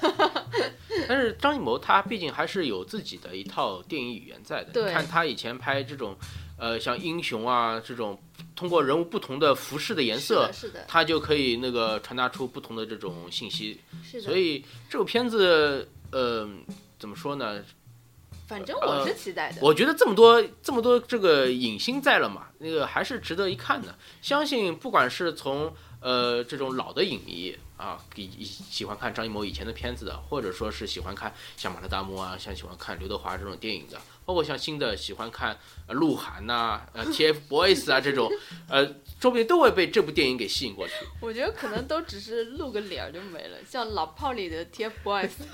<laughs> 但是张艺谋他毕竟还是有自己的一套电影语言在的。你看他以前拍这种，呃，像英雄啊这种，通过人物不同的服饰的颜色是的，，是的，他就可以那个传达出不同的这种信息。是的。所以这部片子，呃，怎么说呢？反正我是期待的。我觉得这么多这么多这个影星在了嘛，那个还是值得一看的。相信不管是从呃这种老的影迷啊，以喜欢看张艺谋以前的片子的，或者说是喜欢看像《马特达摩》啊，像喜欢看刘德华这种电影的，包括像新的喜欢看鹿晗呐、呃 TFBOYS 啊这种，呃，说不定都会被这部电影给吸引过去。<laughs> 我觉得可能都只是露个脸就没了，像老炮里的 TFBOYS。<laughs>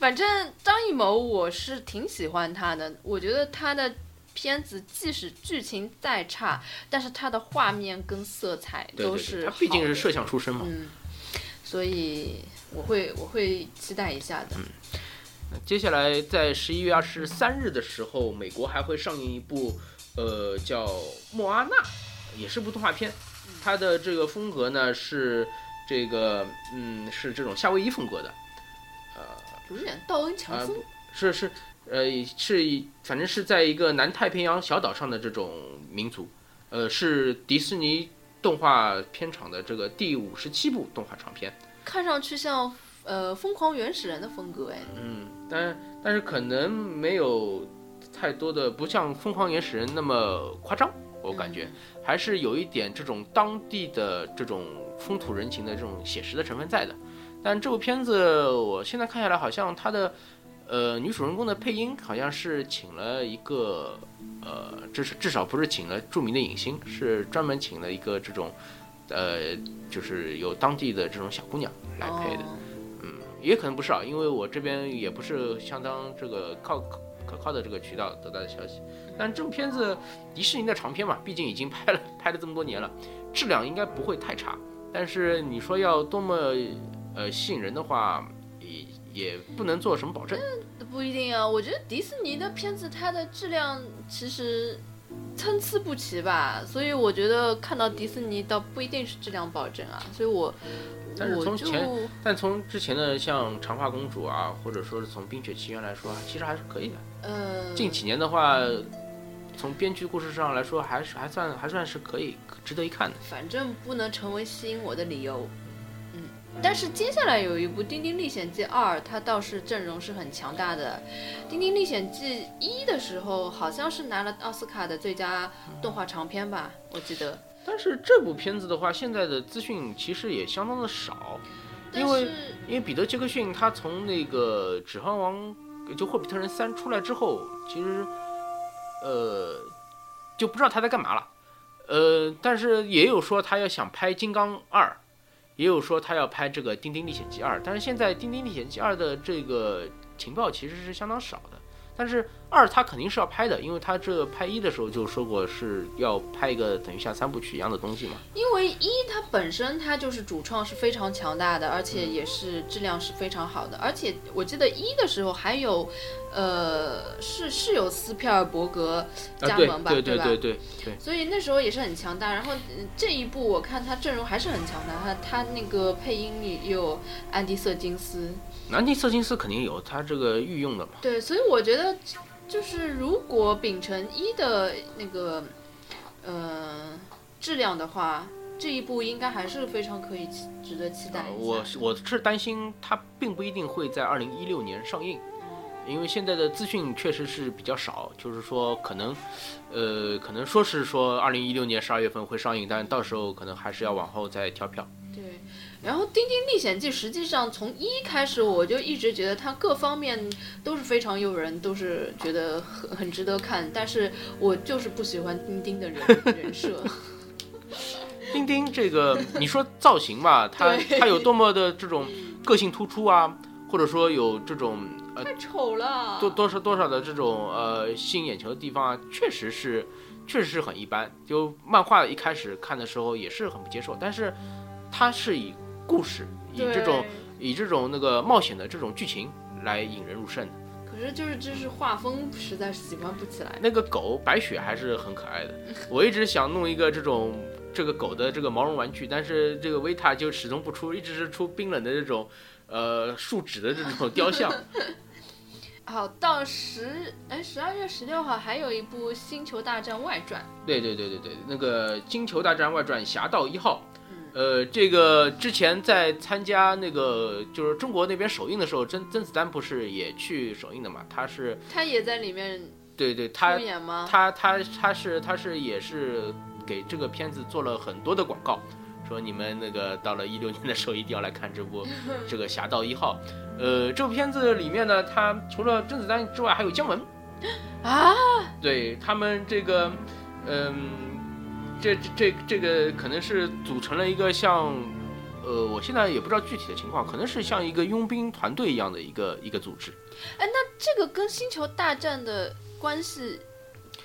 反正张艺谋我是挺喜欢他的，我觉得他的片子即使剧情再差，但是它的画面跟色彩对对对，都是他毕竟是摄像出身嘛。嗯，所以我会我会期待一下的。接下来在十一月二十三日的时候，美国还会上映一部，呃，叫《莫阿娜》，也是部动画片。它的这个风格呢是这个，嗯，是这种夏威夷风格的，呃有点道恩强啊、森不，是是，呃，是一反正是在一个南太平洋小岛上的这种民族，呃，是迪士尼动画片场的这个第五十七部动画长片。看上去像呃疯狂原始人的风格哎。嗯，但但是可能没有太多的，不像《疯狂原始人》那么夸张，我感觉、还是有一点这种当地的这种风土人情的这种写实的成分在的。但这部片子我现在看下来，好像它的呃女主人公的配音好像是请了一个呃，至少至少不是请了著名的影星，是专门请了一个这种呃，就是有当地的这种小姑娘来配的。嗯也可能不是啊，因为我这边也不是相当这个靠可可靠的这个渠道得到的消息。但这部片子迪士尼的长片嘛，毕竟已经拍了拍了这么多年了，质量应该不会太差。但是你说要多么呃吸引人的话，也也不能做什么保证。不一定啊，我觉得迪士尼的片子它的质量其实参差不齐吧，所以我觉得看到迪士尼倒不一定是质量保证啊，所以我但是我从前，但从之前的像长发公主啊，或者说是从冰雪奇缘来说，其实还是可以的。呃近几年的话，从编剧故事上来说，还是还算还算是可以值得一看的。反正不能成为吸引我的理由。嗯，但是接下来有一部《丁丁历险记二》，它倒是阵容是很强大的。《丁丁历险记一》的时候，好像是拿了奥斯卡的最佳动画长片吧，我记得。但是这部片子的话，现在的资讯其实也相当的少，因为因为彼得·杰克逊他从那个《指环王》就《霍比特人三》出来之后，其实呃就不知道他在干嘛了。呃，但是也有说他要想拍《金刚二》，也有说他要拍这个《丁丁历险记二》，但是现在《丁丁历险记二》的这个情报其实是相当少的。但是二他肯定是要拍的，因为他这拍一的时候就说过是要拍一个等于像三部曲一样的东西嘛。因为一它本身它就是主创是非常强大的，而且也是质量是非常好的，而且我记得一的时候还有，呃，是是有斯皮尔伯格加盟吧，对对吧？对对对，所以那时候也是很强大。然后、嗯这一部我看他阵容还是很强大，他他那个配音里也有安迪瑟金斯，南迪瑟金斯肯定有他这个御用的嘛。对，所以我觉得就是如果秉承一的那个呃质量的话，这一部应该还是非常可以值得期待。我我是担心它并不一定会在二零一六年上映，因为现在的资讯确实是比较少，就是说可能，呃，可能说是说二零一六年十二月份会上映，但到时候可能还是要往后再调票。对，然后《丁丁历险记》实际上从一开始我就一直觉得它各方面都是非常诱人，都是觉得很很值得看，但是我就是不喜欢丁丁的人人设。<laughs> 丁丁这个，你说造型吧，他他有多么的这种个性突出啊，或者说有这种呃太丑了。多多少多少的这种呃吸引眼球的地方啊，确实是确实是很一般。就漫画一开始看的时候也是很不接受，但是它是以故事以这种以这种那个冒险的这种剧情来引人入胜的。可是就是就是画风实在是喜欢不起来。那个狗白雪还是很可爱的，我一直想弄一个这种这个狗的这个毛绒玩具，但是这个维塔就始终不出，一直是出冰冷的这种呃树脂的这种雕像。<laughs> 好，到十哎十二月十六号还有一部《星球大战外传对对对对对，那个《星球大战外传：侠盗一号》，呃，这个之前在参加那个就是中国那边首映的时候，甄甄子丹不是也去首映的嘛？他是》，他也在里面对对，他出演吗？他他他是他是也是给这个片子做了很多的广告，说你们那个到了一六年的时候一定要来看这部 <laughs> 这个《侠盗一号》。呃，这部片子里面呢，他除了甄子丹之外，还有姜文。啊，对他们这个，嗯，这这这这个可能是组成了一个像，呃，我现在也不知道具体的情况，可能是像一个佣兵团队一样的一个一个组织。哎，那这个跟星球大战的关系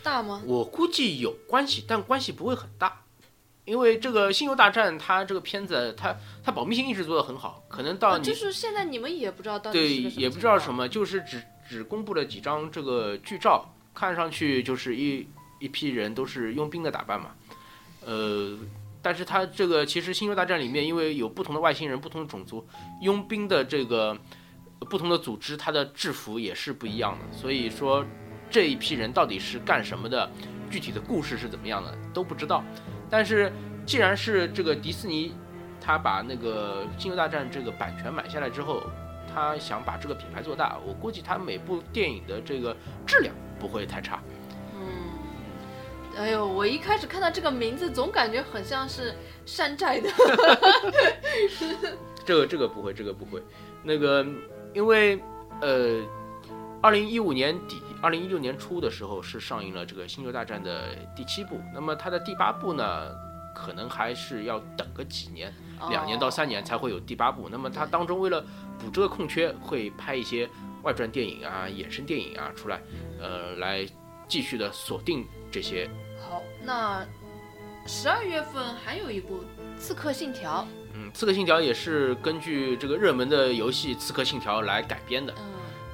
大吗？我估计有关系，但关系不会很大，因为这个《星球大战》它这个片子，它它保密性一直做得很好，可能到就是现在你们也不知道到底对也不知道什么，就是只只公布了几张这个剧照，看上去就是一一批人都是佣兵的打扮嘛，呃。但是它这个其实《星球大战》里面，因为有不同的外星人、不同的种族，佣兵的这个不同的组织，它的制服也是不一样的。所以说，这一批人到底是干什么的，具体的故事是怎么样的都不知道。但是既然是这个迪士尼，他把那个《星球大战》这个版权买下来之后，他想把这个品牌做大，我估计他每部电影的这个质量不会太差。嗯，哎呦，我一开始看到这个名字，总感觉很像是山寨的。<laughs> 这个这个不会，这个不会。那个因为呃，二零一五年底、二零一六年初的时候是上映了这个《星球大战》的第七部，那么它的第八部呢，可能还是要等个几年，两年到三年才会有第八部。那么它当中为了补这个空缺，会拍一些外传电影啊、衍生电影啊出来，呃，来继续的锁定这些。好，那十二月份还有一部《刺客信条》。嗯，《刺客信条》也是根据这个热门的游戏《刺客信条》来改编的。嗯，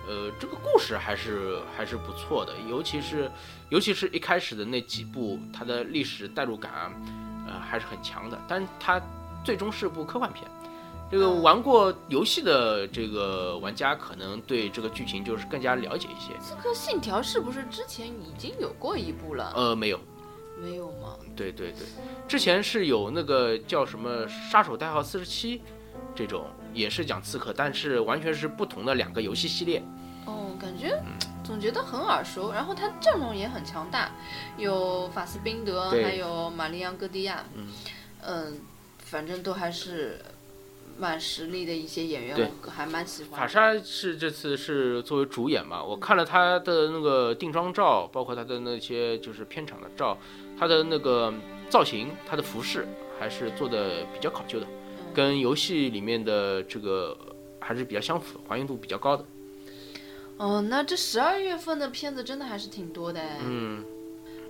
呃，这个故事还是还是不错的，尤其是尤其是一开始的那几部，它的历史代入感啊，呃，还是很强的。但它最终是部科幻片。这个嗯玩过游戏的这个玩家可能对这个剧情就是更加了解一些。《刺客信条》是不是之前已经有过一部了？呃，没有，没有吗？对对对，之前是有那个叫什么《杀手代号四十七》这种，也是讲刺客，但是完全是不同的两个游戏系列。哦，感觉总觉得很耳熟。然后他阵容也很强大，有法斯宾德，还有玛丽昂戈迪亚。嗯嗯，反正都还是蛮实力的一些演员，我还蛮喜欢的。法莎是这次是作为主演嘛，我看了他的那个定妆照，包括他的那些就是片场的照，他的那个造型，它的服饰还是做的比较考究的，跟游戏里面的这个还是比较相符，还原度比较高的。哦，那这十二月份的片子真的还是挺多的哎。嗯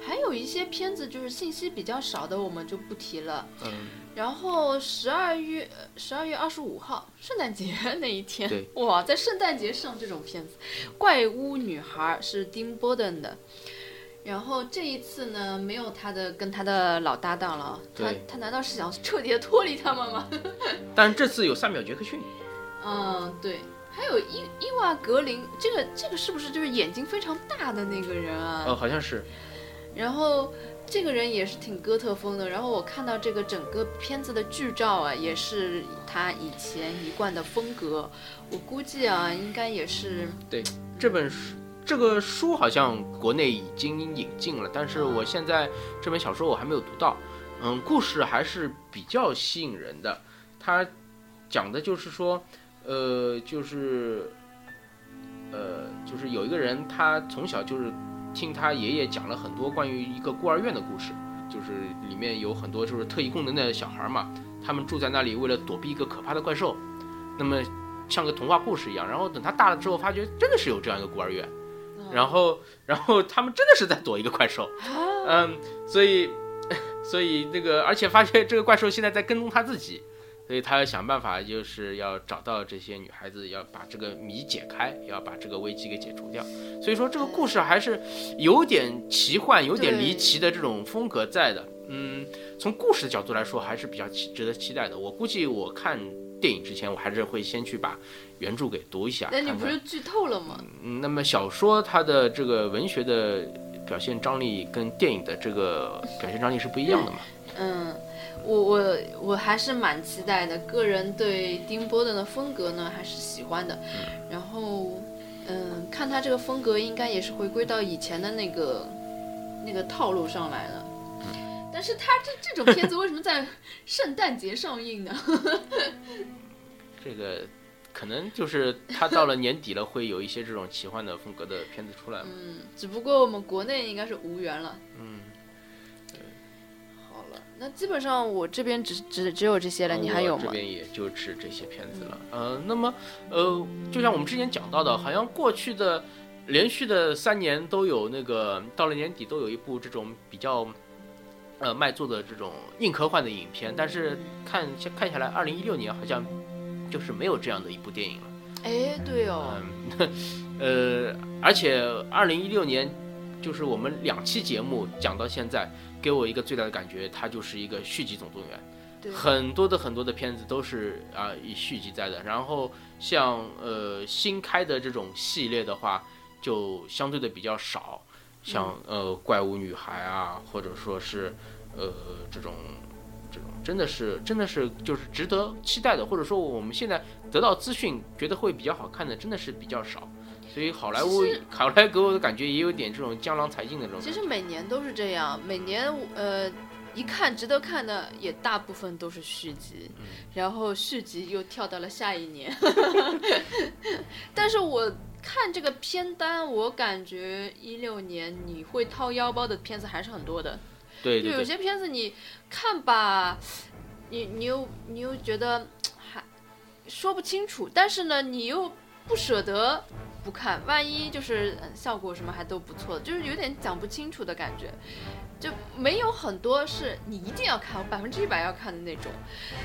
还有一些片子就是信息比较少的，我们就不提了。嗯，然后十二月十二月二十五号，圣诞节 <laughs> 那一天对，哇，在圣诞节上这种片子，《怪屋女孩》是丁波顿的。然后这一次呢，没有他的跟他的老搭档了，他对他难道是想彻底的脱离他们吗？<laughs> 但是这次有萨缪杰克逊，嗯，对，还有伊伊娃格林，这个这个是不是就是眼睛非常大的那个人啊？呃，好像是，然后这个人也是挺哥特风的。然后我看到这个整个片子的剧照啊，也是他以前一贯的风格。我估计啊，应该也是对这本书。这个书好像国内已经引进了，但是我现在这本小说我还没有读到。嗯，故事还是比较吸引人的。它讲的就是说，呃，就是，呃，就是有一个人，他从小就是听他爷爷讲了很多关于一个孤儿院的故事，就是里面有很多就是特异功能的小孩嘛，他们住在那里，为了躲避一个可怕的怪兽，那么像个童话故事一样。然后等他大了之后，发觉真的是有这样一个孤儿院。然后，然后他们真的是在躲一个怪兽，嗯，所以，<laughs> 所以那个，而且发现这个怪兽现在在跟踪他自己，所以他要想办法，就是要找到这些女孩子，要把这个谜解开，要把这个危机给解除掉。所以说，这个故事还是有点奇幻、有点离奇的这种风格在的。嗯，从故事的角度来说，还是比较值得期待的。我估计我看电影之前，我还是会先去把原著给读一下。那你不是剧透了吗？嗯，那么小说它的这个文学的表现张力跟电影的这个表现张力是不一样的嘛？嗯，我我我还是蛮期待的。个人对丁波顿的风格呢还是喜欢的。然后，嗯，看他这个风格应该也是回归到以前的那个那个套路上来了。但是他这这种片子为什么在圣诞节上映呢？<laughs> 这个可能就是他到了年底了，会有一些这种奇幻的风格的片子出来嘛。嗯，只不过我们国内应该是无缘了。嗯，好了，那基本上我这边只只只有这些了，你还有吗？这边也就只这些片子了。呃，那么呃，就像我们之前讲到的，好像过去的连续的三年都有那个到了年底都有一部这种比较。呃，卖座的这种硬科幻的影片，但是看看下来，二零一六年好像就是没有这样的一部电影了。哎，对哦。嗯、<laughs> 呃，而且二零一六年，就是我们两期节目讲到现在，给我一个最大的感觉，它就是一个续集总动员。对。很多的很多的片子都是啊、呃、以续集在的，然后像呃新开的这种系列的话，就相对的比较少。像呃怪物女孩啊，或者说是，呃这种，这种真的是真的是就是值得期待的，或者说我们现在得到资讯觉得会比较好看的，真的是比较少。所以好莱坞好莱坞给我的感觉也有点这种江郎才尽的这种。其实每年都是这样，每年呃一看值得看的也大部分都是续集，嗯、然后续集又跳到了下一年。<laughs> 但是我。看这个片单，我感觉一六年你会掏腰包的片子还是很多的。对,对,对就有些片子你看吧，你你又你又觉得还说不清楚，但是呢，你又不舍得不看，万一就是效果什么还都不错，就是有点讲不清楚的感觉。就没有很多是你一定要看，我百分之一百要看的那种。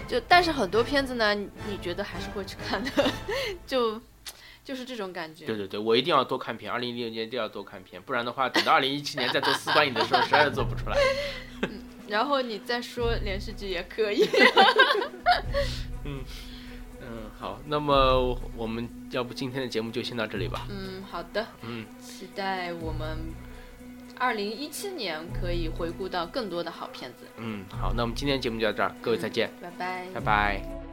就但是很多片子呢，你觉得还是会去看的，就。就是这种感觉。对对对，我一定要多看片，二零一六年一定要多看片，不然的话，等到二零一七年再做四观影的时候，实在做不出来。<laughs> 然后你再说连续剧也可以。<laughs> 嗯嗯，好，那么我们要不今天的节目就先到这里吧。嗯，好的。嗯，期待我们二零一七年可以回顾到更多的好片子。嗯，好，那我们今天节目就到这儿，各位再见，拜拜，拜拜。